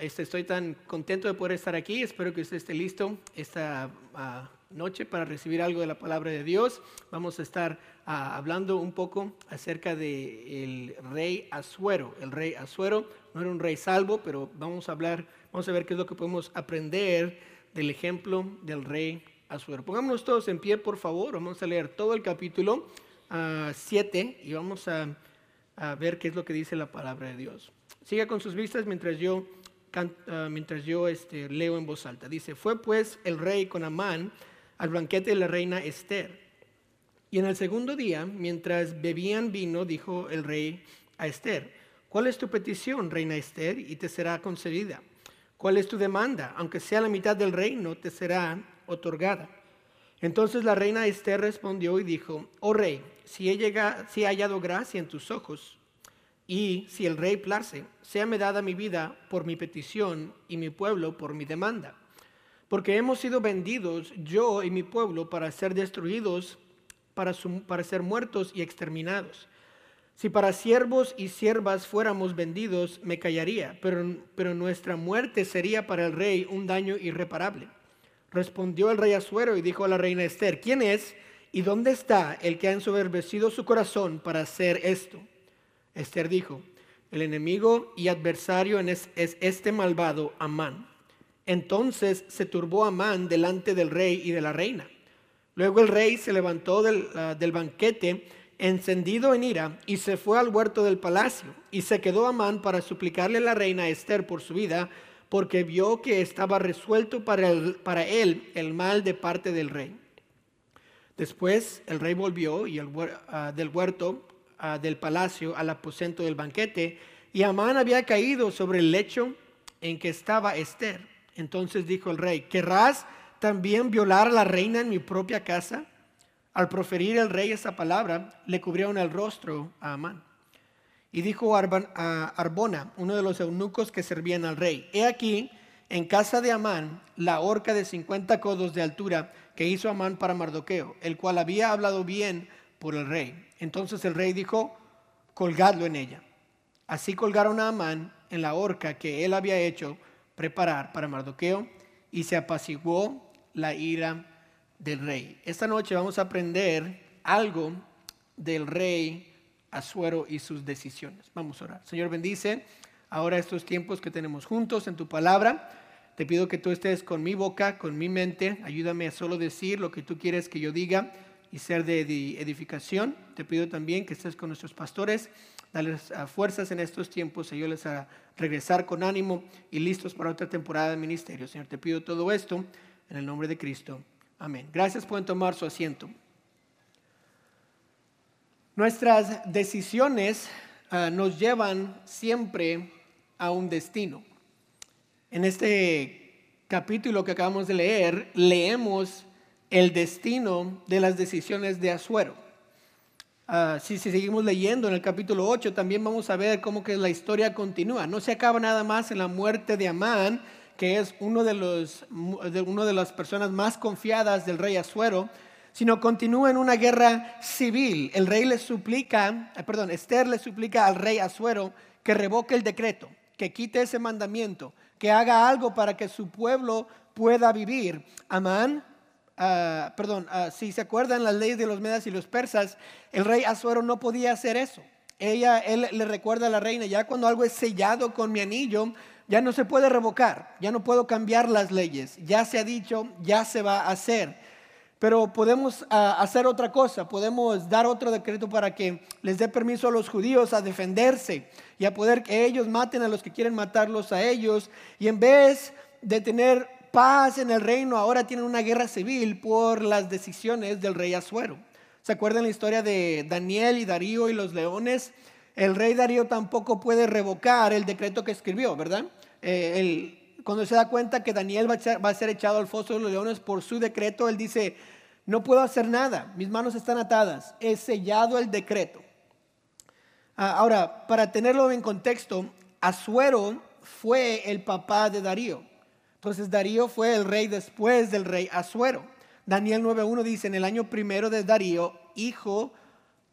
este, estoy tan contento de poder estar aquí. Espero que usted esté listo esta ah, noche para recibir algo de la palabra de Dios. Vamos a estar ah, hablando un poco acerca del rey Asuero. El rey Asuero no era un rey salvo, pero vamos a hablar, vamos a ver qué es lo que podemos aprender del ejemplo del rey Asuero. Pongámonos todos en pie, por favor. Vamos a leer todo el capítulo 7 y vamos a ver qué es lo que dice la palabra de Dios. Siga con sus vistas mientras yo, ah, mientras yo este, leo en voz alta. Dice, fue pues el rey con Amán al banquete de la reina Esther. Y en el segundo día, mientras bebían vino, dijo el rey a Esther, ¿cuál es tu petición, reina Esther? Y te será concedida. ¿Cuál es tu demanda? Aunque sea la mitad del reino, te será otorgada. Entonces la reina Esther respondió y dijo, oh rey, si he, llegado, si he hallado gracia en tus ojos, y si el rey place, me dada mi vida por mi petición y mi pueblo por mi demanda. Porque hemos sido vendidos, yo y mi pueblo, para ser destruidos, para, ser muertos y exterminados. Si para siervos y siervas fuéramos vendidos, me callaría, pero, pero nuestra muerte sería para el rey un daño irreparable. Respondió el rey Asuero y dijo a la reina Esther, ¿quién es y dónde está el que ha ensoberbecido su corazón para hacer esto? Esther dijo, el enemigo y adversario es, este malvado Amán. Entonces se turbó Amán delante del rey y de la reina. Luego el rey se levantó del, ah, del, banquete encendido en ira y se fue al huerto del palacio y se quedó Amán para suplicarle a la reina Esther por su vida porque vio que estaba resuelto para, para él el mal de parte del rey. Después el rey volvió y el, ah, del huerto del palacio al aposento del banquete, y Amán había caído sobre el lecho en que estaba Esther. Entonces dijo el rey, ¿querrás también violar a la reina en mi propia casa? Al proferir el rey esa palabra, le cubrieron el rostro a Amán. Y dijo a Arbona, uno de los eunucos que servían al rey, he aquí, en casa de Amán, la horca de 50 codos de altura que hizo Amán para Mardoqueo, el cual había hablado bien por el rey. Entonces el rey dijo, colgadlo en ella. Así colgaron a Amán en la horca que él había hecho preparar para Mardoqueo y se apaciguó la ira del rey. Esta noche vamos a aprender algo del rey Asuero y sus decisiones. Vamos a orar. Señor, bendice ahora estos tiempos que tenemos juntos en tu palabra. Te pido que tú estés con mi boca, con mi mente. Ayúdame a solo decir lo que tú quieres que yo diga y ser de edificación. Te pido también que estés con nuestros pastores, darles ah, fuerzas en estos tiempos, ayúdales a regresar con ánimo y listos para otra temporada de ministerio. Señor, te pido todo esto en el nombre de Cristo. Amén. Gracias, por tomar su asiento. Nuestras decisiones ah, nos llevan siempre a un destino. En este capítulo que acabamos de leer, leemos el destino de las decisiones de Asuero. Ah, si, seguimos leyendo en el capítulo 8, también vamos a ver cómo que la historia continúa. No se acaba nada más en la muerte de Amán, que es uno de, de, de las personas más confiadas del rey Asuero, sino continúa en una guerra civil. El rey le suplica, eh, perdón, Esther le suplica al rey Asuero que revoque el decreto, que quite ese mandamiento, que haga algo para que su pueblo pueda vivir. Amán Ah, perdón, ah, si se acuerdan las leyes de los medas y los persas, el rey Azuero no podía hacer eso. Ella, él le recuerda a la reina, ya cuando algo es sellado con mi anillo, ya no se puede revocar, ya no puedo cambiar las leyes, ya se ha dicho, ya se va a hacer. Pero podemos ah, hacer otra cosa, podemos dar otro decreto para que les dé permiso a los judíos a defenderse y a poder que ellos maten a los que quieren matarlos a ellos. Y en vez de tener paz en el reino, ahora tienen una guerra civil por las decisiones del rey Asuero. ¿Se acuerdan la historia de Daniel y Darío y los leones? El rey Darío tampoco puede revocar el decreto que escribió, ¿verdad? Eh, cuando se da cuenta que Daniel va a, ser, echado al foso de los leones por su decreto, él dice, no puedo hacer nada, mis manos están atadas, he sellado el decreto. Ah, ahora, para tenerlo en contexto, Asuero fue el papá de Darío. Entonces Darío fue el rey después del rey Asuero. Daniel 9.1 dice, en el año primero de Darío, hijo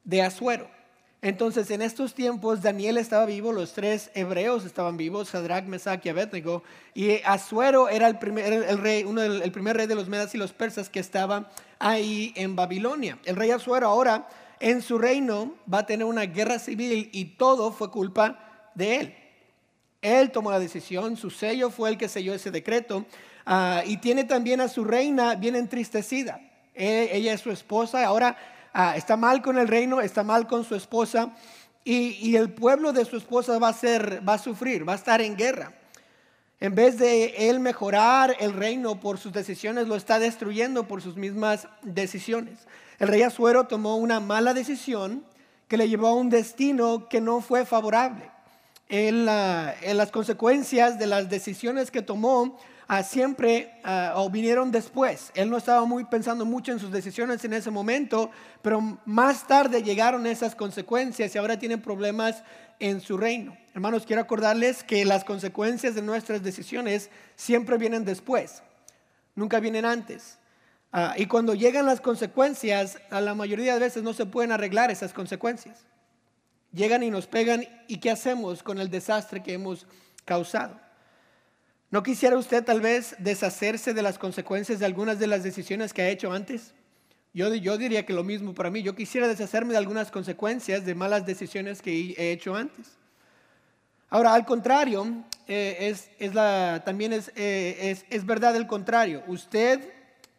de Asuero. Entonces, en estos tiempos, Daniel estaba vivo, los tres hebreos estaban vivos, Sadrach, Mesach y Abednego, y Asuero era el primer, rey, uno primer rey de los medas y los persas que estaba ahí en Babilonia. El rey Asuero ahora en su reino va a tener una guerra civil y todo fue culpa de él. Él tomó la decisión, su sello fue el que selló ese decreto ah, y tiene también a su reina bien entristecida. E, ella es su esposa, ahora Ah, está mal con el reino, está mal con su esposa y, el pueblo de su esposa va a, ser, va a sufrir, va a estar en guerra. En vez de él mejorar el reino por sus decisiones, lo está destruyendo por sus mismas decisiones. El rey Azuero tomó una mala decisión que le llevó a un destino que no fue favorable. En, las consecuencias de las decisiones que tomó, siempre o vinieron después. Él no estaba muy pensando mucho en sus decisiones en ese momento, pero más tarde llegaron esas consecuencias y ahora tienen problemas en su reino. Hermanos, quiero acordarles que las consecuencias de nuestras decisiones siempre vienen después, nunca vienen antes. Ah, y cuando llegan las consecuencias, a la mayoría de veces no se pueden arreglar esas consecuencias. Llegan y nos pegan y ¿qué hacemos con el desastre que hemos causado? ¿No quisiera usted tal vez deshacerse de las consecuencias de algunas de las decisiones que ha hecho antes? Yo, yo diría que lo mismo para mí. Yo quisiera deshacerme de algunas consecuencias de malas decisiones que he hecho antes. Ahora, al contrario, eh, es, la, también eh, es, verdad el contrario. Usted,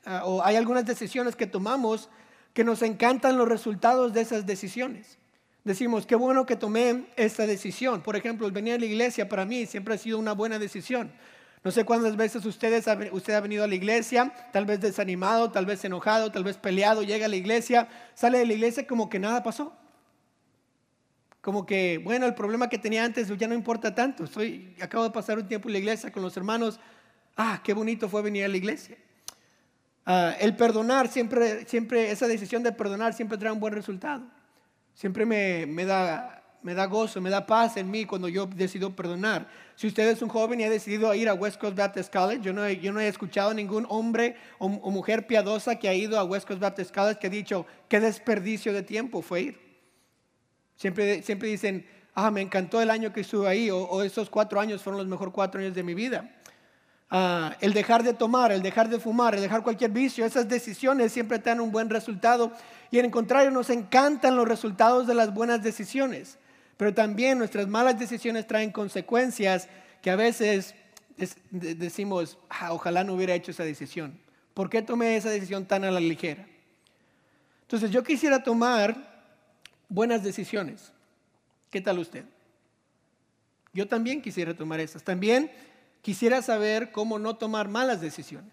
ah, o hay algunas decisiones que tomamos que nos encantan los resultados de esas decisiones. Decimos, qué bueno que tomé esta decisión. Por ejemplo, el venir a la iglesia para mí siempre ha sido una buena decisión. No sé cuántas veces ustedes, usted ha venido a la iglesia, tal vez desanimado, tal vez enojado, tal vez peleado, llega a la iglesia, sale de la iglesia como que nada pasó. Como que, bueno, el problema que tenía antes ya no importa tanto. Estoy, acabo de pasar un tiempo en la iglesia con los hermanos. Ah, qué bonito fue venir a la iglesia. Ah, el perdonar, siempre, siempre, esa decisión de perdonar siempre trae un buen resultado. Siempre me, me da me da gozo, me da paz en mí cuando yo decido perdonar. Si usted es un joven y ha decidido ir a West Coast Baptist College, yo no he, yo no he escuchado ningún hombre o, mujer piadosa que ha ido a West Coast Baptist College que ha dicho, qué desperdicio de tiempo fue ir. Siempre, siempre dicen, ah, me encantó el año que estuve ahí, o, esos cuatro años fueron los mejores cuatro años de mi vida. Ah, el dejar de tomar, el dejar de fumar, el dejar cualquier vicio, esas decisiones siempre te dan un buen resultado. Y en contrario, nos encantan los resultados de las buenas decisiones. Pero también nuestras malas decisiones traen consecuencias que a veces decimos, ah, ojalá no hubiera hecho esa decisión. ¿Por qué tomé esa decisión tan a la ligera? Entonces yo quisiera tomar buenas decisiones. ¿Qué tal usted? Yo también quisiera tomar esas. También quisiera saber cómo no tomar malas decisiones.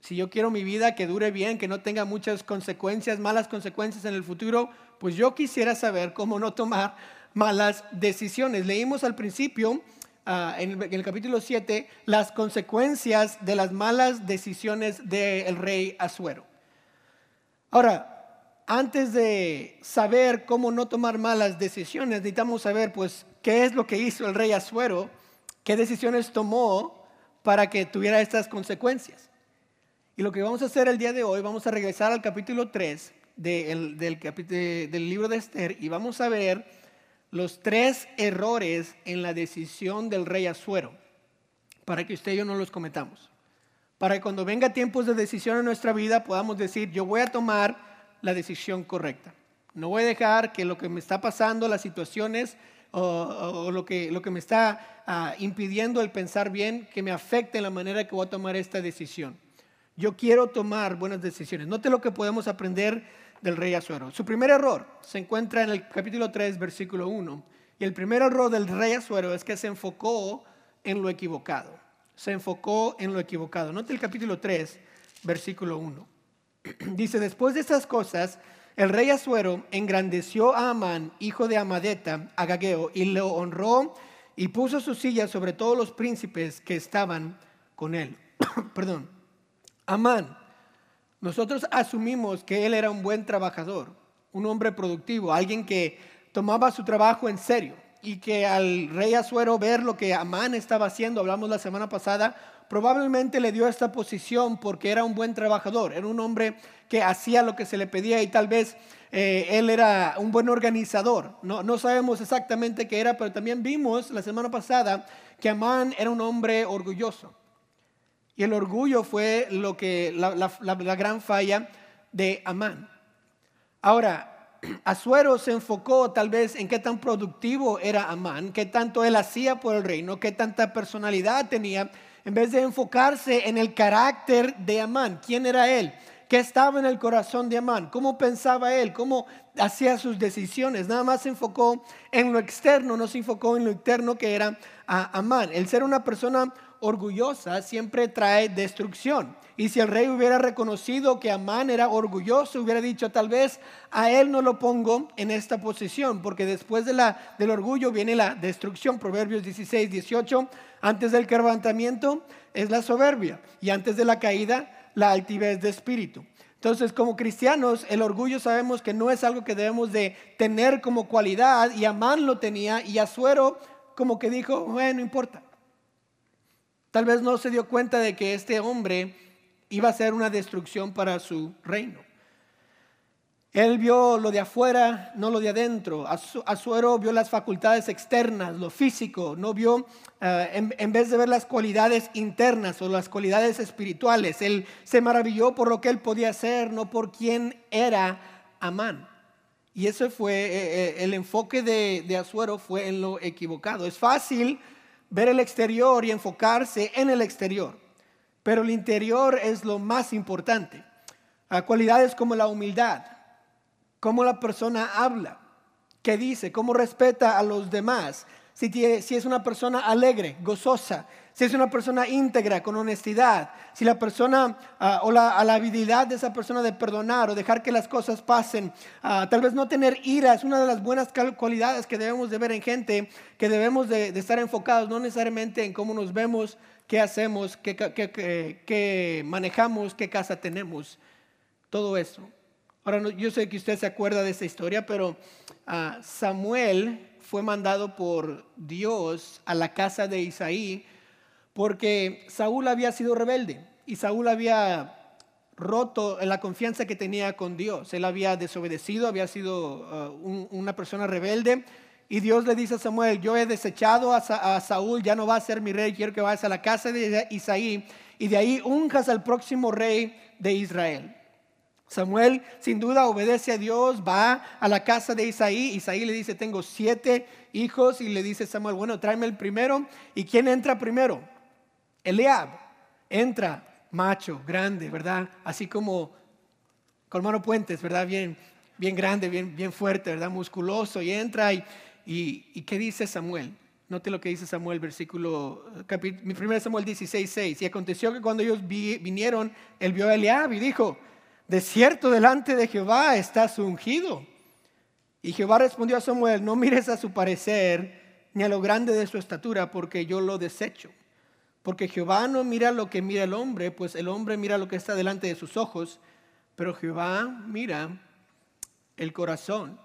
Si yo quiero mi vida que dure bien, que no tenga muchas consecuencias, malas consecuencias en el futuro, pues yo quisiera saber cómo no tomar malas decisiones. Leímos al principio, ah, en, el, capítulo 7, las consecuencias de las malas decisiones del rey Asuero. Ahora, antes de saber cómo no tomar malas decisiones, necesitamos saber, pues, qué es lo que hizo el rey Asuero, qué decisiones tomó para que tuviera estas consecuencias. Y lo que vamos a hacer el día de hoy, vamos a regresar al capítulo 3 del, del libro de Esther y vamos a ver los tres errores en la decisión del rey Azuero, para que usted y yo no los cometamos. Para que cuando venga tiempos de decisión en nuestra vida podamos decir, yo voy a tomar la decisión correcta. No voy a dejar que lo que me está pasando, las situaciones o, lo, que, lo que me está ah, impidiendo el pensar bien, que me afecte en la manera que voy a tomar esta decisión. Yo quiero tomar buenas decisiones. Note lo que podemos aprender del rey Azuero. Su primer error se encuentra en el capítulo 3, versículo 1. Y el primer error del rey Azuero es que se enfocó en lo equivocado. Se enfocó en lo equivocado. Note el capítulo 3, versículo 1. Dice, después de estas cosas, el rey Azuero engrandeció a Amán, hijo de Amadeta, Agageo, y lo honró y puso su silla sobre todos los príncipes que estaban con él. Perdón. Amán. Nosotros asumimos que él era un buen trabajador, un hombre productivo, alguien que tomaba su trabajo en serio. y que al rey Azuero ver lo que Amán estaba haciendo, hablamos la semana pasada, probablemente le dio esta posición porque era un buen trabajador, era un hombre que hacía lo que se le pedía y tal vez eh, él era un buen organizador. No, no sabemos exactamente qué era, pero también vimos la semana pasada que Amán era un hombre orgulloso. Y el orgullo fue lo que, la, la gran falla de Amán. Ahora, Azuero se enfocó tal vez en qué tan productivo era Amán, qué tanto él hacía por el reino, qué tanta personalidad tenía, en vez de enfocarse en el carácter de Amán. ¿Quién era él? ¿Qué estaba en el corazón de Amán? ¿Cómo pensaba él? ¿Cómo hacía sus decisiones? Nada más se enfocó en lo externo, no se enfocó en lo interno que era Amán. El ser una persona orgullosa siempre trae destrucción. Y si el rey hubiera reconocido que Amán era orgulloso, hubiera dicho, tal vez a él no lo pongo en esta posición, porque después de la, del orgullo viene la destrucción. Proverbios 16, 18, antes del quebrantamiento es la soberbia y antes de la caída la altivez de espíritu. Entonces, como cristianos, el orgullo sabemos que no es algo que debemos de tener como cualidad y Amán lo tenía y Azuero como que dijo, bueno, no importa. Tal vez no se dio cuenta de que este hombre iba a ser una destrucción para su reino. Él vio lo de afuera, no lo de adentro. Azuero vio las facultades externas, lo físico, no vio, eh, en, vez de ver las cualidades internas o las cualidades espirituales. Él se maravilló por lo que él podía hacer, no por quién era Amán. Y ese fue eh, eh, el enfoque de, de Azuero, fue en lo equivocado. Es fácil ver el exterior y enfocarse en el exterior pero el interior es lo más importante. A cualidades como la humildad, cómo la persona habla, qué dice, cómo respeta a los demás, si, es una persona alegre, gozosa, si es una persona íntegra, con honestidad, si la persona ah, o la, habilidad de esa persona de perdonar o dejar que las cosas pasen, ah, tal vez no tener ira es una de las buenas cualidades que debemos de ver en gente, que debemos de, de estar enfocados no necesariamente en cómo nos vemos, qué hacemos, qué, manejamos, qué casa tenemos, todo eso. Ahora, yo sé que usted se acuerda de esa historia, pero ah, Samuel fue mandado por Dios a la casa de Isaí porque Saúl había sido rebelde y Saúl había roto la confianza que tenía con Dios. Él había desobedecido, había sido ah, una persona rebelde y Dios le dice a Samuel, yo he desechado a, Saúl, ya no va a ser mi rey, quiero que vayas a la casa de Isaí y de ahí unjas al próximo rey de Israel. Samuel sin duda obedece a Dios, va a la casa de Isaí. Isaí le dice, tengo siete hijos y le dice Samuel, bueno, tráeme el primero. ¿Y quién entra primero? Eliab. Entra macho, grande, ¿verdad? Así como con mano puentes, ¿verdad? Bien, bien grande, bien, bien fuerte, ¿verdad? Musculoso. Y entra y ¿Y, qué dice Samuel? Note lo que dice Samuel, versículo, mi primer Samuel 16, 6. Y aconteció que cuando ellos vinieron, él vio a Eliab y dijo, de cierto delante de Jehová estás ungido. Y Jehová respondió a Samuel, no mires a su parecer ni a lo grande de su estatura, porque yo lo desecho. Porque Jehová no mira lo que mira el hombre, pues el hombre mira lo que está delante de sus ojos, pero Jehová mira el corazón.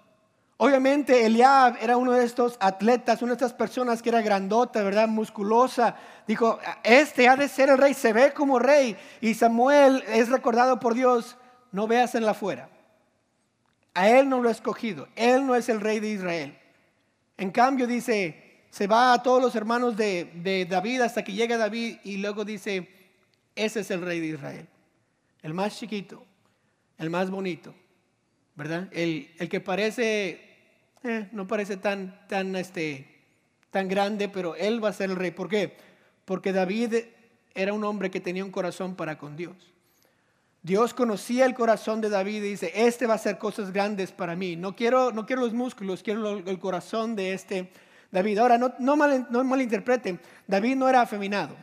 Obviamente Eliab era uno de estos atletas, una de estas personas que era grandota, ¿verdad? Musculosa. Dijo, este ha de ser el rey, se ve como rey. Y Samuel es recordado por Dios, no veas en la fuera. A él no lo ha escogido, él no es el rey de Israel. En cambio dice, se va a todos los hermanos de, David hasta que llega David y luego dice, ese es el rey de Israel. El más chiquito, el más bonito, ¿verdad? El, el que parece eh, no parece tan, tan, este, tan grande, pero él va a ser el rey. ¿Por qué? Porque David era un hombre que tenía un corazón para con Dios. Dios conocía el corazón de David y dice, este va a hacer cosas grandes para mí. No quiero, no quiero los músculos, quiero el corazón de este David. Ahora, no, mal, malinterpreten, David no era afeminado.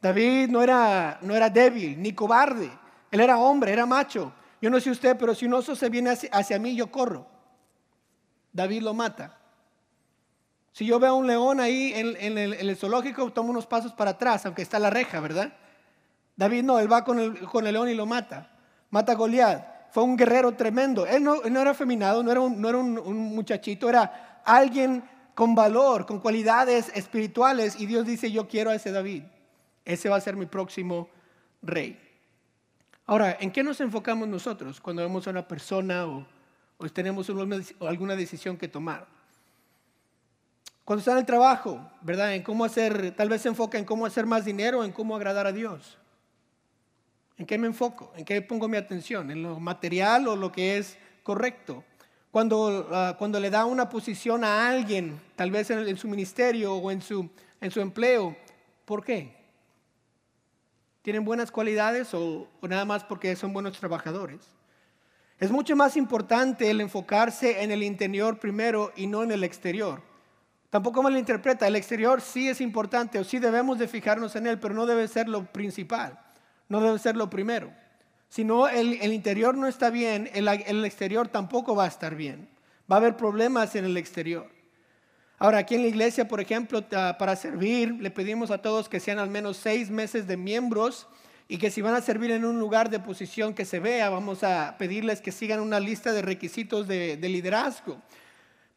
David no era, no era débil ni cobarde. Él era hombre, era macho. Yo no sé usted, pero si un oso se viene hacia mí, yo corro. David lo mata. Si yo veo a un león ahí en, el, zoológico, tomo unos pasos para atrás, aunque está la reja, ¿verdad? David no, él va con el, león y lo mata. Mata a Goliat. Fue un guerrero tremendo. Él no, era afeminado, no era, un, no era un, muchachito, era alguien con valor, con cualidades espirituales y Dios dice, yo quiero a ese David. Ese va a ser mi próximo rey. Ahora, ¿en qué nos enfocamos nosotros cuando vemos a una persona o, tenemos alguna decisión que tomar? Cuando está en el trabajo, ¿verdad? En cómo hacer, tal vez se enfoca en cómo hacer más dinero, en cómo agradar a Dios. ¿En qué me enfoco? ¿En qué pongo mi atención? ¿En lo material o lo que es correcto? Cuando, ah, cuando le da una posición a alguien, tal vez en, su ministerio o en su, en su empleo, ¿por qué? ¿Tienen buenas cualidades o, nada más porque son buenos trabajadores? Es mucho más importante el enfocarse en el interior primero y no en el exterior. Tampoco me lo interpreta, el exterior sí es importante o sí debemos de fijarnos en él, pero no debe ser lo principal, no debe ser lo primero. Si no, el, interior no está bien, el, el exterior tampoco va a estar bien. Va a haber problemas en el exterior. Ahora, aquí en la iglesia, por ejemplo, para servir, le pedimos a todos que sean al menos seis meses de miembros y que si van a servir en un lugar de posición que se vea, vamos a pedirles que sigan una lista de requisitos de liderazgo.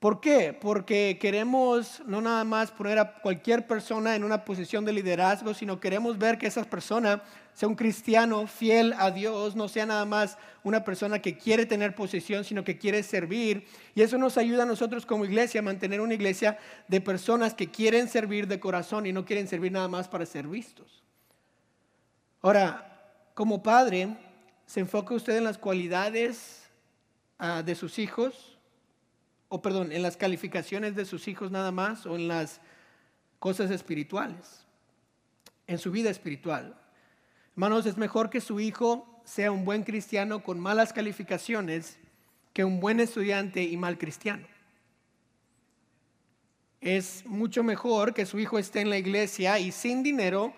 ¿Por qué? Porque queremos no nada más poner a cualquier persona en una posición de liderazgo, sino queremos ver que esa persona sea un cristiano fiel a Dios, no sea nada más una persona que quiere tener posición, sino que quiere servir. Y eso nos ayuda a nosotros como iglesia a mantener una iglesia de personas que quieren servir de corazón y no quieren servir nada más para ser vistos. Ahora, como padre, ¿se enfoca usted en las cualidades ah, de sus hijos? O perdón, en las calificaciones de sus hijos nada más o en las cosas espirituales, en su vida espiritual. Hermanos, es mejor que su hijo sea un buen cristiano con malas calificaciones que un buen estudiante y mal cristiano. Es mucho mejor que su hijo esté en la iglesia y sin dinero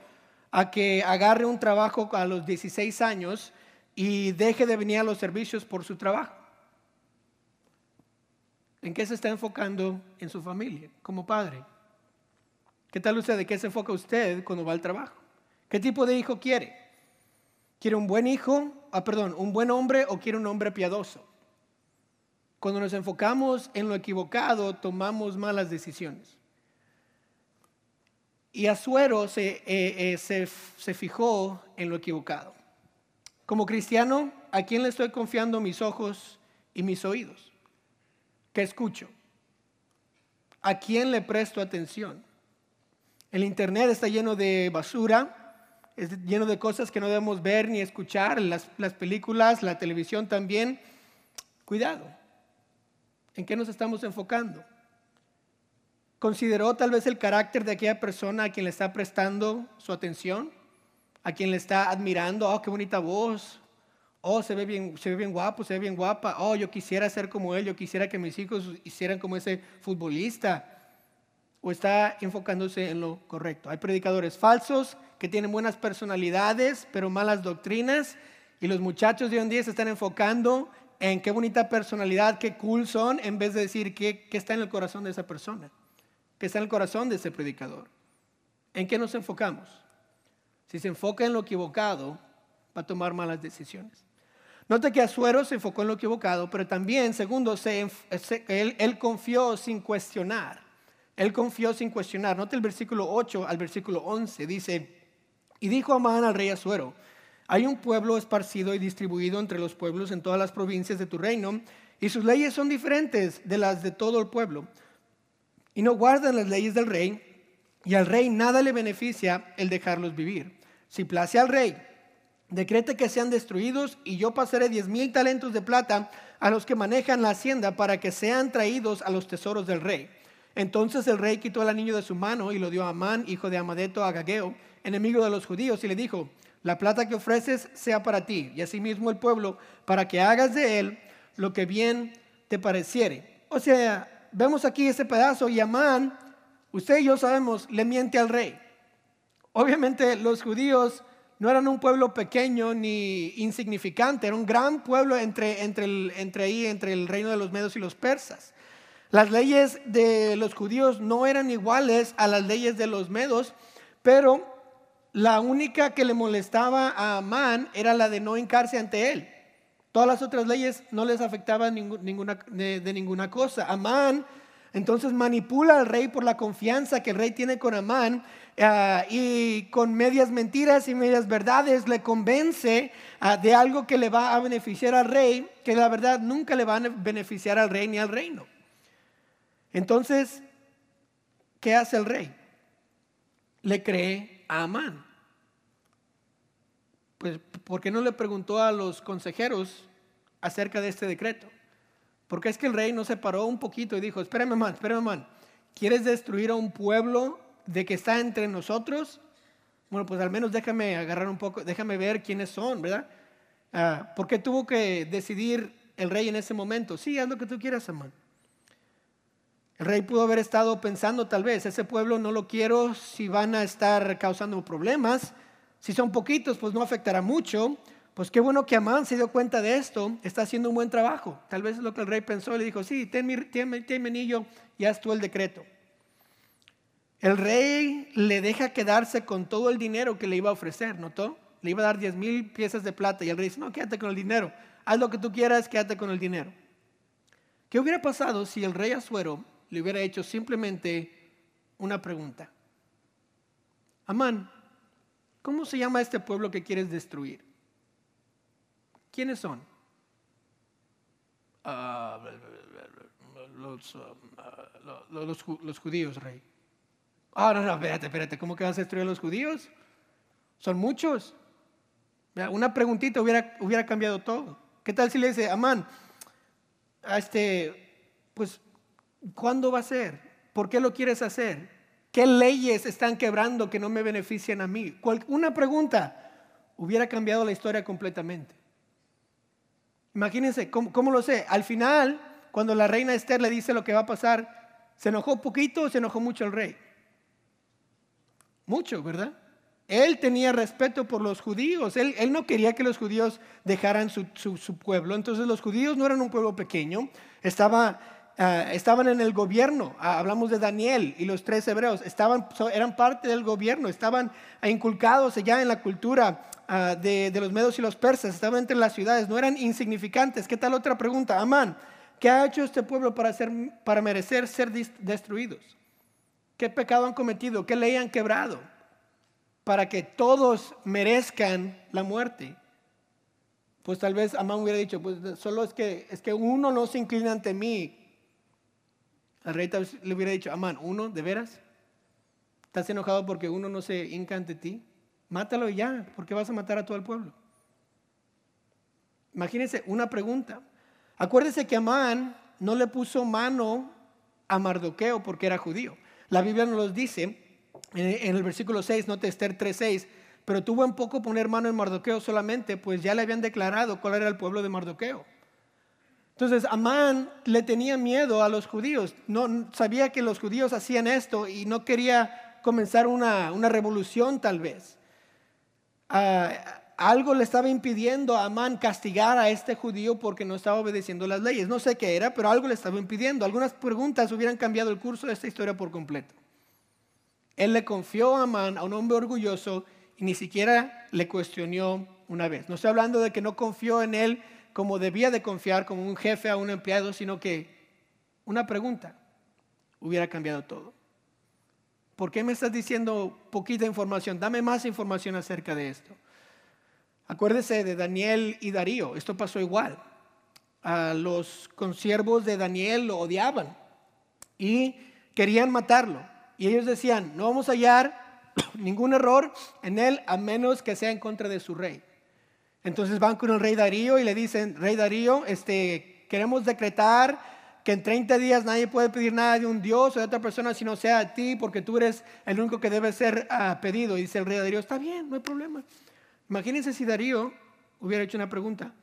a que agarre un trabajo a los 16 años y deje de venir a los servicios por su trabajo. ¿En qué se está enfocando en su familia como padre? ¿Qué tal usted? ¿De qué se enfoca usted cuando va al trabajo? ¿Qué tipo de hijo quiere? ¿Quiere un buen hijo? Ah, perdón, un buen hombre o quiere un hombre piadoso? Cuando nos enfocamos en lo equivocado, tomamos malas decisiones. Y Azuero se, eh, eh, se, se fijó en lo equivocado. Como cristiano, ¿a quién le estoy confiando mis ojos y mis oídos? ¿Qué escucho? ¿A quién le presto atención? El Internet está lleno de basura, es lleno de cosas que no debemos ver ni escuchar, las, las películas, la televisión también. Cuidado, ¿en qué nos estamos enfocando? ¿Consideró tal vez el carácter de aquella persona a quien le está prestando su atención? ¿A quien le está admirando? Oh, qué bonita voz, oh, se ve, bien, se ve bien guapo, se ve bien guapa, oh, yo quisiera ser como él, yo quisiera que mis hijos hicieran como ese futbolista. O está enfocándose en lo correcto. Hay predicadores falsos que tienen buenas personalidades, pero malas doctrinas. Y los muchachos de hoy en día se están enfocando en qué bonita personalidad, qué cool son, en vez de decir qué, qué está en el corazón de esa persona, qué está en el corazón de ese predicador. ¿En qué nos enfocamos? Si se enfoca en lo equivocado, va a tomar malas decisiones. Note que Azuero se enfocó en lo equivocado, pero también, segundo, él, confió sin cuestionar. Él confió sin cuestionar. Note el versículo 8 al versículo 11. Dice, y dijo Amán al rey Azuero, hay un pueblo esparcido y distribuido entre los pueblos en todas las provincias de tu reino, y sus leyes son diferentes de las de todo el pueblo. Y no guardan las leyes del rey, y al rey nada le beneficia el dejarlos vivir. Si place al rey decrete que sean destruidos y yo pasaré diez mil talentos de plata a los que manejan la hacienda para que sean traídos a los tesoros del rey. Entonces el rey quitó el anillo de su mano y lo dio a Amán, hijo de Amadeto Agageo, enemigo de los judíos, y le dijo, la plata que ofreces sea para ti, y asimismo el pueblo, para que hagas de él lo que bien te pareciere. O sea, vemos aquí ese pedazo y Amán, usted y yo sabemos, le miente al rey. Obviamente los judíos no eran un pueblo pequeño ni insignificante, era un gran pueblo entre, entre, el, entre ahí, entre el reino de los medos y los persas. Las leyes de los judíos no eran iguales a las leyes de los medos, pero la única que le molestaba a Amán era la de no hincarse ante él. Todas las otras leyes no les afectaban ninguna, de, ninguna cosa. Amán Entonces manipula al rey por la confianza que el rey tiene con Amán ah, y con medias mentiras y medias verdades le convence ah, de algo que le va a beneficiar al rey, que la verdad nunca le va a beneficiar al rey ni al reino. Entonces, ¿qué hace el rey? Le cree a Amán. Pues, ¿por qué no le preguntó a los consejeros acerca de este decreto? Porque es que el rey no se paró un poquito y dijo, espérame man, espérame man, ¿quieres destruir a un pueblo de que está entre nosotros? Bueno, pues al menos déjame agarrar un poco, déjame ver quiénes son, ¿verdad? Ah, ¿Por qué tuvo que decidir el rey en ese momento? Sí, haz lo que tú quieras, Amán. El rey pudo haber estado pensando tal vez, ese pueblo no lo quiero si van a estar causando problemas. Si son poquitos, pues no afectará mucho. Pues qué bueno que Amán se dio cuenta de esto, está haciendo un buen trabajo. Tal vez es lo que el rey pensó le dijo, sí, ten mi, ten, anillo y haz tú el decreto. El rey le deja quedarse con todo el dinero que le iba a ofrecer, ¿notó? Le iba a dar 10 mil piezas de plata y el rey dice, no, quédate con el dinero, haz lo que tú quieras, quédate con el dinero. ¿Qué hubiera pasado si el rey Azuero le hubiera hecho simplemente una pregunta? Amán, ¿cómo se llama este pueblo que quieres destruir? ¿Quiénes son? Ah, ah, los, judíos, rey. Ah, no, no, espérate, espérate, ¿cómo que vas a destruir a los judíos? Son muchos. Una preguntita hubiera, hubiera cambiado todo. ¿Qué tal si le dice, Amán, este, pues, ¿cuándo va a ser? ¿Por qué lo quieres hacer? ¿Qué leyes están quebrando que no me benefician a mí? Una pregunta hubiera cambiado la historia completamente. Imagínense, ¿cómo, lo sé? Al final, cuando la reina Esther le dice lo que va a pasar, ¿se enojó poquito o se enojó mucho el rey? Mucho, ¿verdad? Él tenía respeto por los judíos. Él, no quería que los judíos dejaran su, pueblo. Entonces los judíos no eran un pueblo pequeño. Ah, estaban en el gobierno. Ah, hablamos de Daniel y los tres hebreos. Estaban, eran parte del gobierno. Estaban inculcados ya en la cultura Ah, de, los medos y los persas, estaban entre las ciudades, no eran insignificantes. ¿Qué tal otra pregunta? Amán, ¿qué ha hecho este pueblo para, ser, para merecer ser destruidos? ¿Qué pecado han cometido? ¿Qué ley han quebrado? Para que todos merezcan la muerte. Pues tal vez Amán hubiera dicho, pues solo es que, es que uno no se inclina ante mí. Al rey le hubiera dicho, Amán, ¿uno de veras? ¿Estás enojado porque uno no se hinca ante ti? Mátalo ya, porque vas a matar a todo el pueblo. Imagínense una pregunta. Acuérdese que Amán no le puso mano a Mardoqueo porque era judío. La Biblia nos lo dice en el versículo 6, no Esther 3:6, pero tuvo en poco poner mano en Mardoqueo solamente, pues ya le habían declarado cuál era el pueblo de Mardoqueo. Entonces Amán le tenía miedo a los judíos, no sabía que los judíos hacían esto y no quería comenzar una, una revolución tal vez. Ah, algo le estaba impidiendo a Amán castigar a este judío porque no estaba obedeciendo las leyes. No sé qué era, pero algo le estaba impidiendo. Algunas preguntas hubieran cambiado el curso de esta historia por completo. Él le confió a Amán, a un hombre orgulloso, y ni siquiera le cuestionó una vez. No estoy hablando de que no confió en él como debía de confiar, como un jefe a un empleado, sino que una pregunta hubiera cambiado todo. ¿Por qué me estás diciendo poquita información? Dame más información acerca de esto. Acuérdese de Daniel y Darío. Esto pasó igual. A los consiervos de Daniel lo odiaban y querían matarlo. Y ellos decían, no vamos a hallar ningún error en él a menos que sea en contra de su rey. Entonces van con el rey Darío y le dicen, rey Darío, este, queremos decretar que en 30 días nadie puede pedir nada de un Dios o de otra persona si no sea a ti, porque tú eres el único que debe ser ah, pedido. Y dice el rey Darío, está bien, no hay problema. Imagínense si Darío hubiera hecho una pregunta.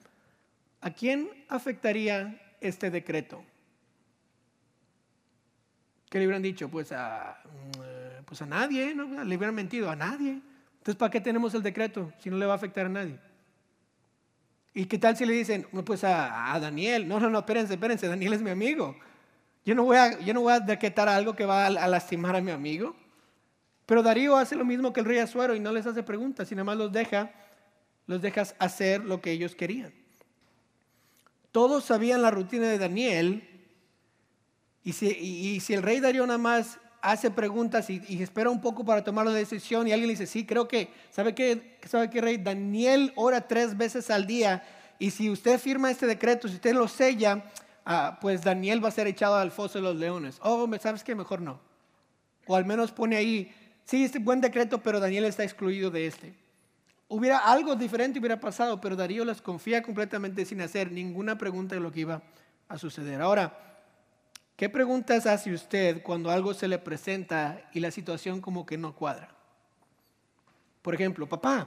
¿A quién afectaría este decreto? ¿Qué le hubieran dicho? Pues a, mm, pues a nadie, ¿no? le hubieran mentido a nadie. Entonces, ¿para qué tenemos el decreto si no le va a afectar a nadie? ¿Y qué tal si le dicen, pues a, Daniel? No, no, no, espérense, espérense, Daniel es mi amigo. Yo no voy a, yo no voy a decretar algo que va a, lastimar a mi amigo. Pero Darío hace lo mismo que el rey Azuero y no les hace preguntas, sino más los deja, los dejas hacer lo que ellos querían. Todos sabían la rutina de Daniel Y si, el rey Darío nada más hace preguntas y, espera un poco para tomar la decisión y alguien le dice, sí, creo que, ¿sabe qué, ¿sabe qué, rey? Daniel ora tres veces al día y si usted firma este decreto, si usted lo sella, ah, pues Daniel va a ser echado al foso de los leones. Oh, ¿sabes qué? Mejor no. O al menos pone ahí, sí, este buen decreto, pero Daniel está excluido de este. Hubiera algo diferente hubiera pasado, pero Darío las confía completamente sin hacer ninguna pregunta de lo que iba a suceder. Ahora, ¿Qué preguntas hace usted cuando algo se le presenta y la situación como que no cuadra? Por ejemplo, papá,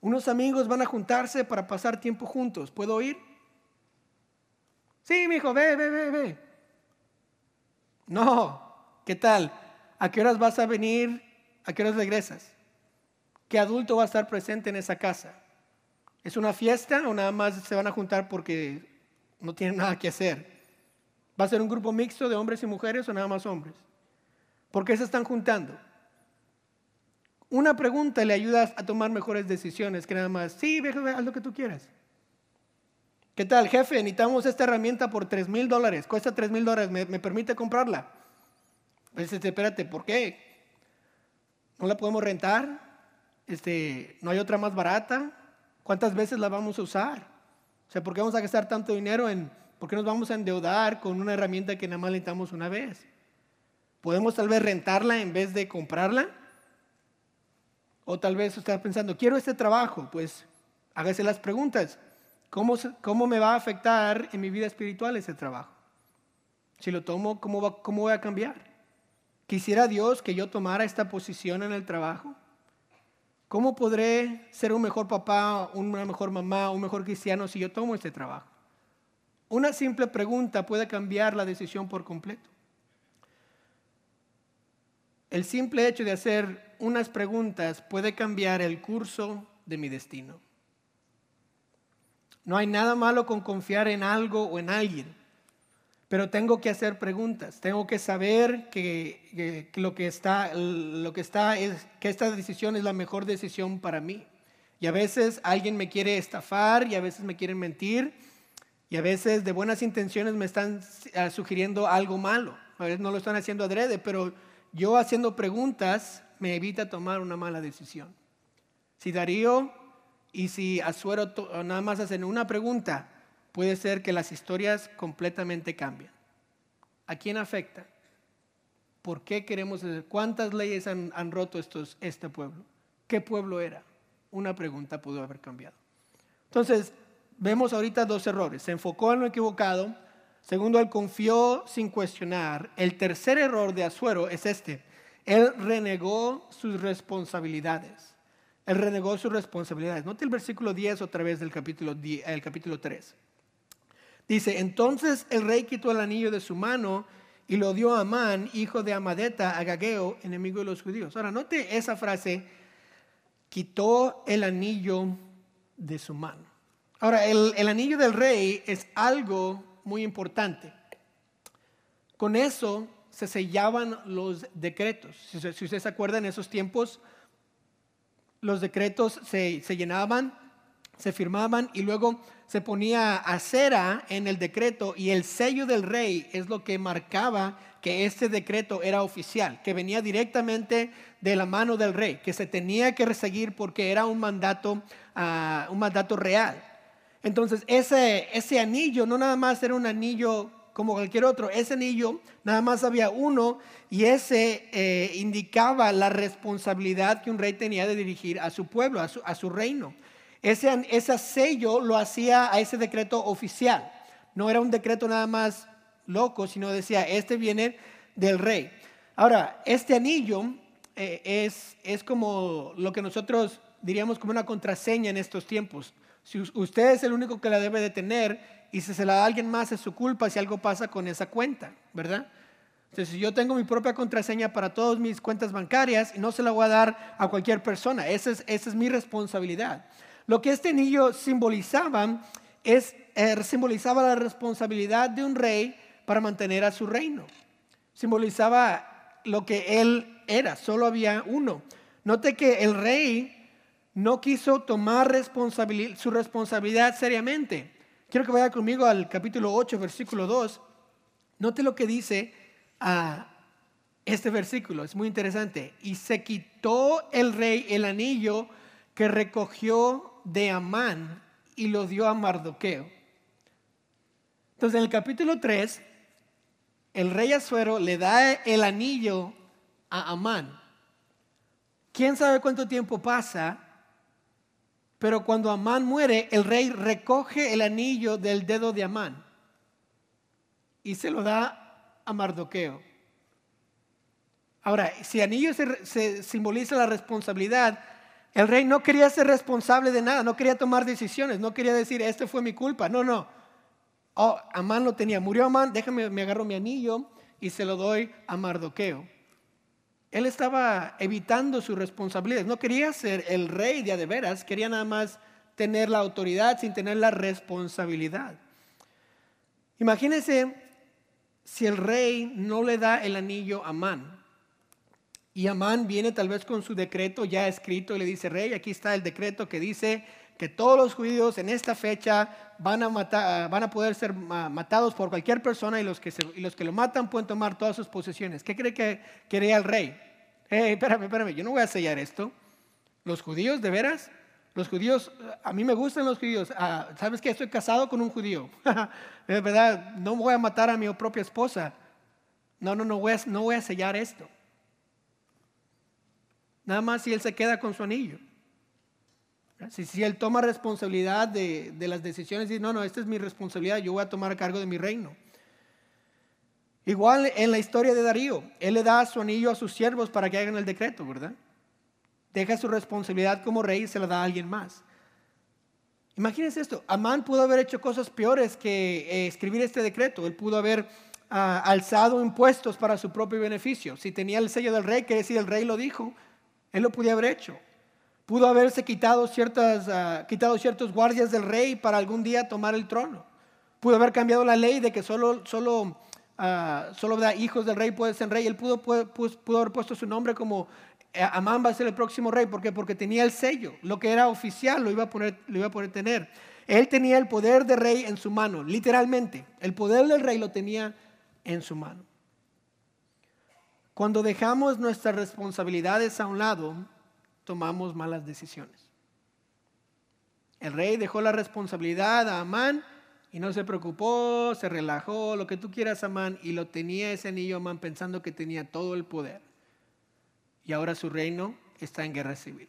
unos amigos van a juntarse para pasar tiempo juntos. ¿Puedo ir? Sí, mi hijo, ve, ve, ve, ve. No, ¿qué tal? ¿A qué horas vas a venir? ¿A qué horas regresas? ¿Qué adulto va a estar presente en esa casa? ¿Es una fiesta o nada más se van a juntar porque no tienen nada que hacer? ¿Va a ser un grupo mixto de hombres y mujeres o nada más hombres? ¿Por qué se están juntando? Una pregunta le ayuda a tomar mejores decisiones que nada más, sí, ve, haz lo que tú quieras. ¿Qué tal, jefe? Necesitamos esta herramienta por 3 mil dólares. Cuesta 3 mil dólares. ¿Me, permite comprarla? Pues, este, espérate, ¿por qué? ¿No la podemos rentar? Este, ¿No hay otra más barata? ¿Cuántas veces la vamos a usar? O sea, ¿por qué vamos a gastar tanto dinero en ¿Por qué nos vamos a endeudar con una herramienta que nada más necesitamos una vez? ¿Podemos tal vez rentarla en vez de comprarla? O tal vez usted está pensando, quiero este trabajo, pues hágase las preguntas. ¿Cómo, ¿Cómo me va a afectar en mi vida espiritual ese trabajo? Si lo tomo, ¿cómo, va, ¿cómo voy a cambiar? ¿Quisiera Dios que yo tomara esta posición en el trabajo? ¿Cómo podré ser un mejor papá, una mejor mamá, un mejor cristiano si yo tomo este trabajo? Una simple pregunta puede cambiar la decisión por completo. El simple hecho de hacer unas preguntas puede cambiar el curso de mi destino. No hay nada malo con confiar en algo o en alguien, pero tengo que hacer preguntas, tengo que saber que, lo que está, lo que está es que esta decisión es la mejor decisión para mí. Y a veces alguien me quiere estafar y a veces me quieren mentir y a veces de buenas intenciones me están ah, sugiriendo algo malo. A veces no lo están haciendo adrede, pero yo haciendo preguntas me evita tomar una mala decisión. Si Darío y si Azuero nada más hacen una pregunta, puede ser que las historias completamente cambien. ¿A quién afecta? ¿Por qué queremos hacer? ¿Cuántas leyes han, roto estos, este pueblo? ¿Qué pueblo era? Una pregunta pudo haber cambiado. Entonces, vemos ahorita dos errores. Se enfocó en lo equivocado. Segundo, él confió sin cuestionar. El tercer error de Azuero es este. Él renegó sus responsabilidades. Él renegó sus responsabilidades. Note el versículo 10 otra vez del capítulo, el capítulo 3. Dice, entonces el rey quitó el anillo de su mano y lo dio a Amán, hijo de Amadeta, Agageo, enemigo de los judíos. Ahora, note esa frase, quitó el anillo de su mano. Ahora, el, anillo del rey es algo muy importante. Con eso se sellaban los decretos. Si, si ustedes se acuerdan, en esos tiempos los decretos se, se, llenaban, se firmaban y luego se ponía acera en el decreto y el sello del rey es lo que marcaba que este decreto era oficial, que venía directamente de la mano del rey, que se tenía que seguir porque era un mandato, uh, un mandato real. Entonces, ese, anillo no nada más era un anillo como cualquier otro, ese anillo nada más había uno y ese eh, indicaba la responsabilidad que un rey tenía de dirigir a su pueblo, a su reino. Ese, sello lo hacía a ese decreto oficial. No era un decreto nada más loco, sino decía, este viene del rey. Ahora, este anillo eh, es, es como lo que nosotros diríamos como una contraseña en estos tiempos. Si usted es el único que la debe de tener y si se la da a alguien más es su culpa si algo pasa con esa cuenta, ¿verdad? Entonces, yo tengo mi propia contraseña para todas mis cuentas bancarias, no se la voy a dar a cualquier persona. Esa es, esa es mi responsabilidad. Lo que este anillo simbolizaba es eh, simbolizaba la responsabilidad de un rey para mantener a su reino. Simbolizaba lo que él era, solo había uno. Note que el rey no quiso tomar su responsabilidad seriamente. Quiero que vaya conmigo al capítulo 8, versículo 2. Note lo que dice a este versículo, es muy interesante. Y se quitó el rey el anillo que recogió de Amán y lo dio a Mardoqueo. Entonces en el capítulo 3, el rey Azuero le da el anillo a Amán. ¿Quién sabe cuánto tiempo pasa? Pero cuando Amán muere, el rey recoge el anillo del dedo de Amán y se lo da a Mardoqueo. Ahora, si anillo se, simboliza la responsabilidad, el rey no quería ser responsable de nada, no quería tomar decisiones, no quería decir, este fue mi culpa. No, no. Oh, Amán lo tenía. Murió Amán, déjame, me agarro mi anillo y se lo doy a Mardoqueo. Él estaba evitando su responsabilidad. No quería ser el rey de de veras, quería nada más tener la autoridad sin tener la responsabilidad. Imagínense si el rey no le da el anillo a Amán. Y Amán viene tal vez con su decreto ya escrito y le dice, rey, aquí está el decreto que dice que todos los judíos en esta fecha van a, matar, van a poder ser matados por cualquier persona y los, que los que lo matan pueden tomar todas sus posesiones. ¿Qué cree que quería el rey? Hey, espérame, espérame, yo no voy a sellar esto. ¿Los judíos, de veras? Los judíos, a mí me gustan los judíos. Ah, ¿Sabes que Estoy casado con un judío. es verdad, no voy a matar a mi propia esposa. No, no, no voy a, no voy a sellar esto. Nada más si él se queda con su anillo. Si, él toma responsabilidad de, las decisiones y no, no, esta es mi responsabilidad, yo voy a tomar cargo de mi reino. Igual en la historia de Darío, él le da su anillo a sus siervos para que hagan el decreto, ¿verdad? Deja su responsabilidad como rey y se la da a alguien más. Imagínense esto, Amán pudo haber hecho cosas peores que eh, escribir este decreto. Él pudo haber ah, alzado impuestos para su propio beneficio. Si tenía el sello del rey, quiere decir el rey lo dijo, él lo podía haber hecho. Pudo haberse quitado, ciertas, ah, quitado ciertos guardias del rey para algún día tomar el trono. Pudo haber cambiado la ley de que solo, solo, uh, solo hijos del rey pueden ser rey. Él pudo, haber puesto su nombre como eh, Amán va a ser el próximo rey. ¿Por qué? Porque tenía el sello. Lo que era oficial lo iba a poner, lo iba a poder tener. Él tenía el poder de rey en su mano, literalmente. El poder del rey lo tenía en su mano. Cuando dejamos nuestras responsabilidades a un lado, tomamos malas decisiones. El rey dejó la responsabilidad a Amán y no se preocupó, se relajó, lo que tú quieras, Amán, y lo tenía ese anillo Amán pensando que tenía todo el poder. Y ahora su reino está en guerra civil.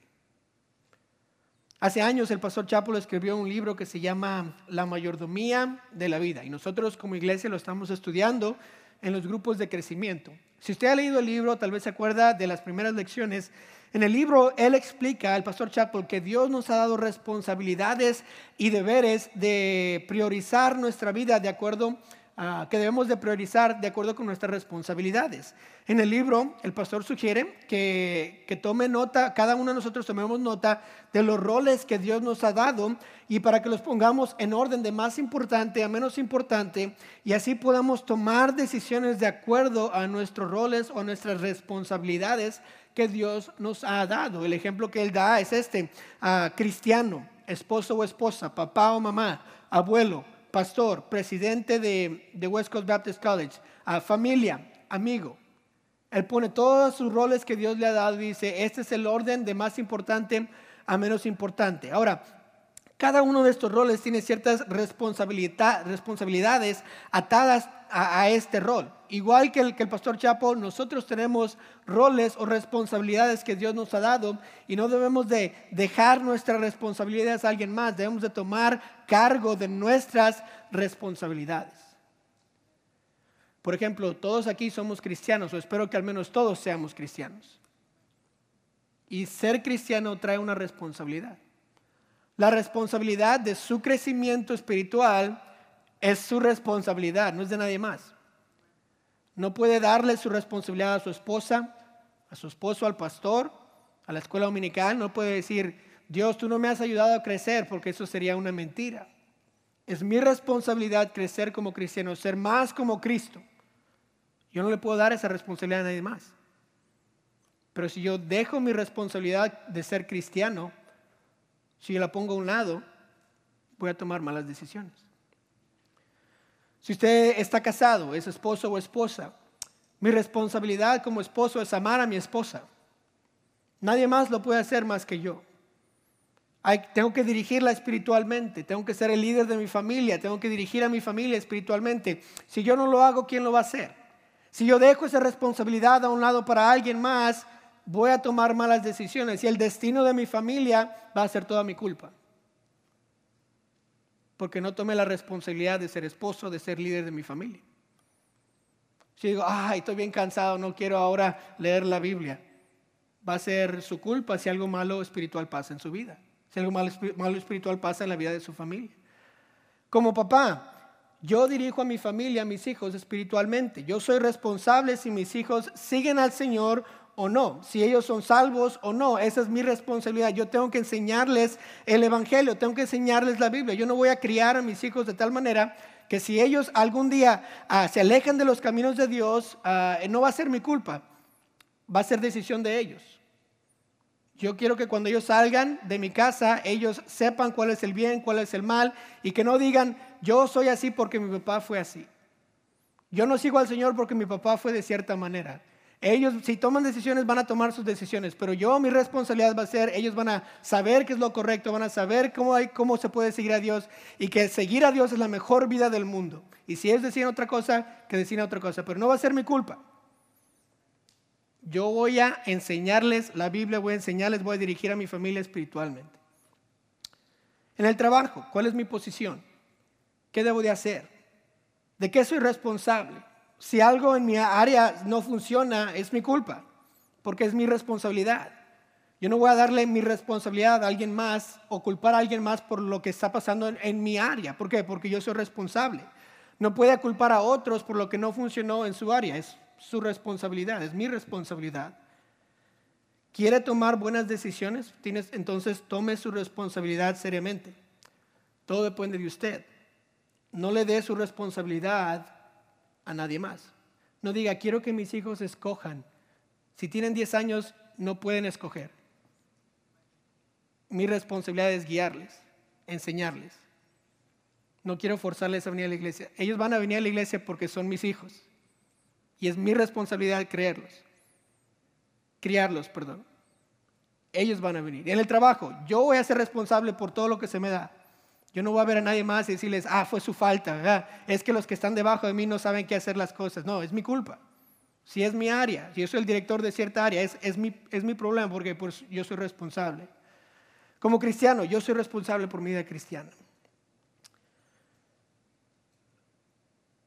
Hace años el pastor Chapo escribió un libro que se llama La mayordomía de la vida y nosotros como iglesia lo estamos estudiando en los grupos de crecimiento. Si usted ha leído el libro, tal vez se acuerda de las primeras lecciones. En el libro él explica, el pastor Chapel, que Dios nos ha dado responsabilidades y deberes de priorizar nuestra vida de acuerdo Ah, que debemos de priorizar de acuerdo con nuestras responsabilidades. En el libro, el pastor sugiere que, tome nota, cada uno de nosotros tomemos nota de los roles que Dios nos ha dado y para que los pongamos en orden de más importante a menos importante y así podamos tomar decisiones de acuerdo a nuestros roles o nuestras responsabilidades que Dios nos ha dado. El ejemplo que él da es este, a cristiano, esposo o esposa, papá o mamá, abuelo, pastor, presidente de, West Coast Baptist College, a familia, amigo. Él pone todos sus roles que Dios le ha dado y dice, este es el orden de más importante a menos importante. Ahora, cada uno de estos roles tiene ciertas responsabilidades atadas a, este rol. Igual que el, pastor Chapo, nosotros tenemos roles o responsabilidades que Dios nos ha dado y no debemos de dejar nuestras responsabilidades a alguien más, debemos de tomar cargo de nuestras responsabilidades. Por ejemplo, todos aquí somos cristianos, o espero que al menos todos seamos cristianos. Y ser cristiano trae una responsabilidad. La responsabilidad de su crecimiento espiritual es su responsabilidad, no es de nadie más. No puede darle su responsabilidad a su esposa, a su esposo, al pastor, a la escuela dominical. No puede decir, Dios, tú no me has ayudado a crecer, porque eso sería una mentira. Es mi responsabilidad crecer como cristiano, ser más como Cristo. Yo no le puedo dar esa responsabilidad a nadie más. Pero si yo dejo mi responsabilidad de ser cristiano, si yo la pongo a un lado, voy a tomar malas decisiones. Si usted está casado, es esposo o esposa, mi responsabilidad como esposo es amar a mi esposa. Nadie más lo puede hacer más que yo. tengo que dirigirla espiritualmente, tengo que ser el líder de mi familia, tengo que dirigir a mi familia espiritualmente. Si yo no lo hago, ¿quién lo va a hacer? Si yo dejo esa responsabilidad a un lado para alguien más, voy a tomar malas decisiones y el destino de mi familia va a ser toda mi culpa porque no tomé la responsabilidad de ser esposo, de ser líder de mi familia. Si digo, ay, estoy bien cansado, no quiero ahora leer la Biblia, va a ser su culpa si algo malo espiritual pasa en su vida, si algo malo, malo espiritual pasa en la vida de su familia. Como papá, yo dirijo a mi familia, a mis hijos espiritualmente. Yo soy responsable si mis hijos siguen al Señor o no, si ellos son salvos o no. Esa es mi responsabilidad. Yo tengo que enseñarles el Evangelio, tengo que enseñarles la Biblia. Yo no voy a criar a mis hijos de tal manera que si ellos algún día ah, se alejan de los caminos de Dios, ah, no va a ser mi culpa, va a ser decisión de ellos. Yo quiero que cuando ellos salgan de mi casa, ellos sepan cuál es el bien, cuál es el mal, y que no digan, yo soy así porque mi papá fue así. Yo no sigo al Señor porque mi papá fue de cierta manera. Ellos, si toman decisiones, van a tomar sus decisiones, pero yo, mi responsabilidad va a ser, ellos van a saber qué es lo correcto, van a saber cómo, hay, cómo se puede seguir a Dios y que seguir a Dios es la mejor vida del mundo. Y si ellos deciden otra cosa, que deciden otra cosa, pero no va a ser mi culpa. Yo voy a enseñarles la Biblia, voy a enseñarles, voy a dirigir a mi familia espiritualmente. En el trabajo, ¿cuál es mi posición? ¿Qué debo de hacer? ¿De qué soy responsable? Si algo en mi área no funciona, es mi culpa, porque es mi responsabilidad. Yo no voy a darle mi responsabilidad a alguien más o culpar a alguien más por lo que está pasando en, mi área. ¿Por qué? Porque yo soy responsable. No puede culpar a otros por lo que no funcionó en su área. Es su responsabilidad, es mi responsabilidad. ¿Quiere tomar buenas decisiones? Tienes, entonces tome su responsabilidad seriamente. Todo depende de usted. No le dé su responsabilidad a nadie más. No diga, quiero que mis hijos escojan. Si tienen 10 años, no pueden escoger. Mi responsabilidad es guiarles, enseñarles. No quiero forzarles a venir a la iglesia. Ellos van a venir a la iglesia porque son mis hijos. Y es mi responsabilidad creerlos. Criarlos, perdón. Ellos van a venir. En el trabajo, yo voy a ser responsable por todo lo que se me da. Yo no voy a ver a nadie más y decirles, ah, fue su falta, es que los que están debajo de mí no saben qué hacer las cosas. No, es mi culpa. Si es mi área, si yo soy el director de cierta área, es, es, mi, es mi, problema porque pues, yo soy responsable. Como cristiano, yo soy responsable por mi vida cristiana.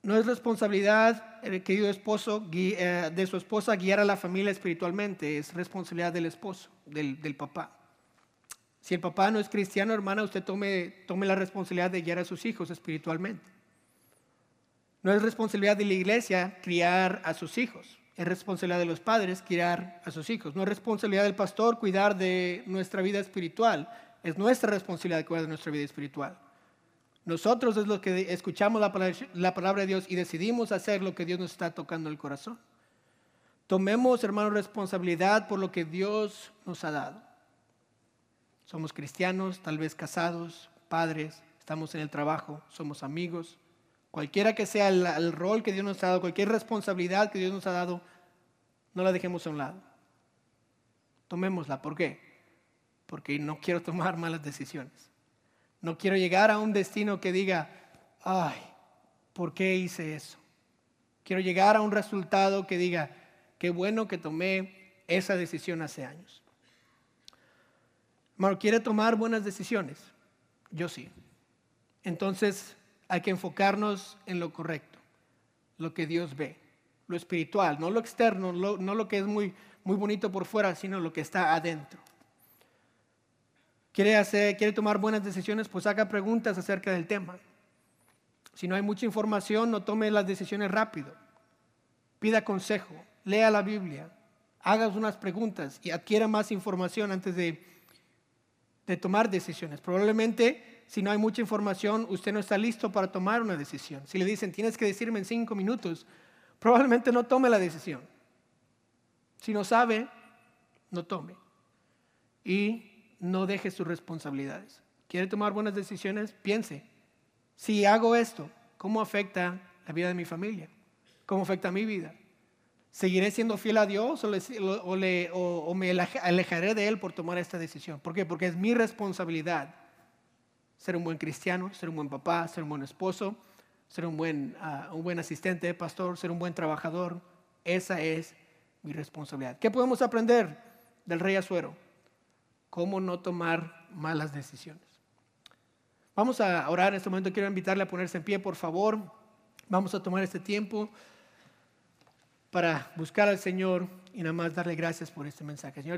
No es responsabilidad, el querido esposo, eh, de su esposa guiar a la familia espiritualmente, es responsabilidad del esposo, del, del papá. Si el papá no es cristiano, hermana, usted tome, tome la responsabilidad de guiar a sus hijos espiritualmente. No es responsabilidad de la iglesia criar a sus hijos. Es responsabilidad de los padres criar a sus hijos. No es responsabilidad del pastor cuidar de nuestra vida espiritual. Es nuestra responsabilidad cuidar de nuestra vida espiritual. Nosotros es lo que escuchamos la palabra, la palabra de Dios y decidimos hacer lo que Dios nos está tocando el corazón. Tomemos, hermanos, responsabilidad por lo que Dios nos ha dado. Somos cristianos, tal vez casados, padres, estamos en el trabajo, somos amigos. Cualquiera que sea el, rol que Dios nos ha dado, cualquier responsabilidad que Dios nos ha dado, no la dejemos a un lado. Tomémosla. ¿Por qué? Porque no quiero tomar malas decisiones. No quiero llegar a un destino que diga, ay, ¿por qué hice eso? Quiero llegar a un resultado que diga, qué bueno que tomé esa decisión hace años. Mark ¿quiere tomar buenas decisiones? Yo sí. Entonces hay que enfocarnos en lo correcto, lo que Dios ve, lo espiritual, no lo externo, no lo que es muy, muy bonito por fuera, sino lo que está adentro. ¿Quiere, hacer, ¿Quiere tomar buenas decisiones? Pues haga preguntas acerca del tema. Si no hay mucha información, no tome las decisiones rápido. Pida consejo, lea la Biblia, haga unas preguntas y adquiera más información antes de de tomar decisiones. Probablemente, si no hay mucha información, usted no está listo para tomar una decisión. Si le dicen, tienes que decirme en cinco minutos, probablemente no tome la decisión. Si no sabe, no tome. Y no deje sus responsabilidades. ¿Quiere tomar buenas decisiones? Piense, si hago esto, ¿cómo afecta la vida de mi familia? ¿Cómo afecta mi vida? ¿Seguiré siendo fiel a Dios o, me alejaré de Él por tomar esta decisión? ¿Por qué? Porque es mi responsabilidad ser un buen cristiano, ser un buen papá, ser un buen esposo, ser un buen, ah, un buen asistente, pastor, ser un buen trabajador. Esa es mi responsabilidad. ¿Qué podemos aprender del rey Azuero? Cómo no tomar malas decisiones. Vamos a orar en este momento. Quiero invitarle a ponerse en pie, por favor. Vamos a tomar este tiempo para buscar al Señor y nada más darle gracias por este mensaje. Señor,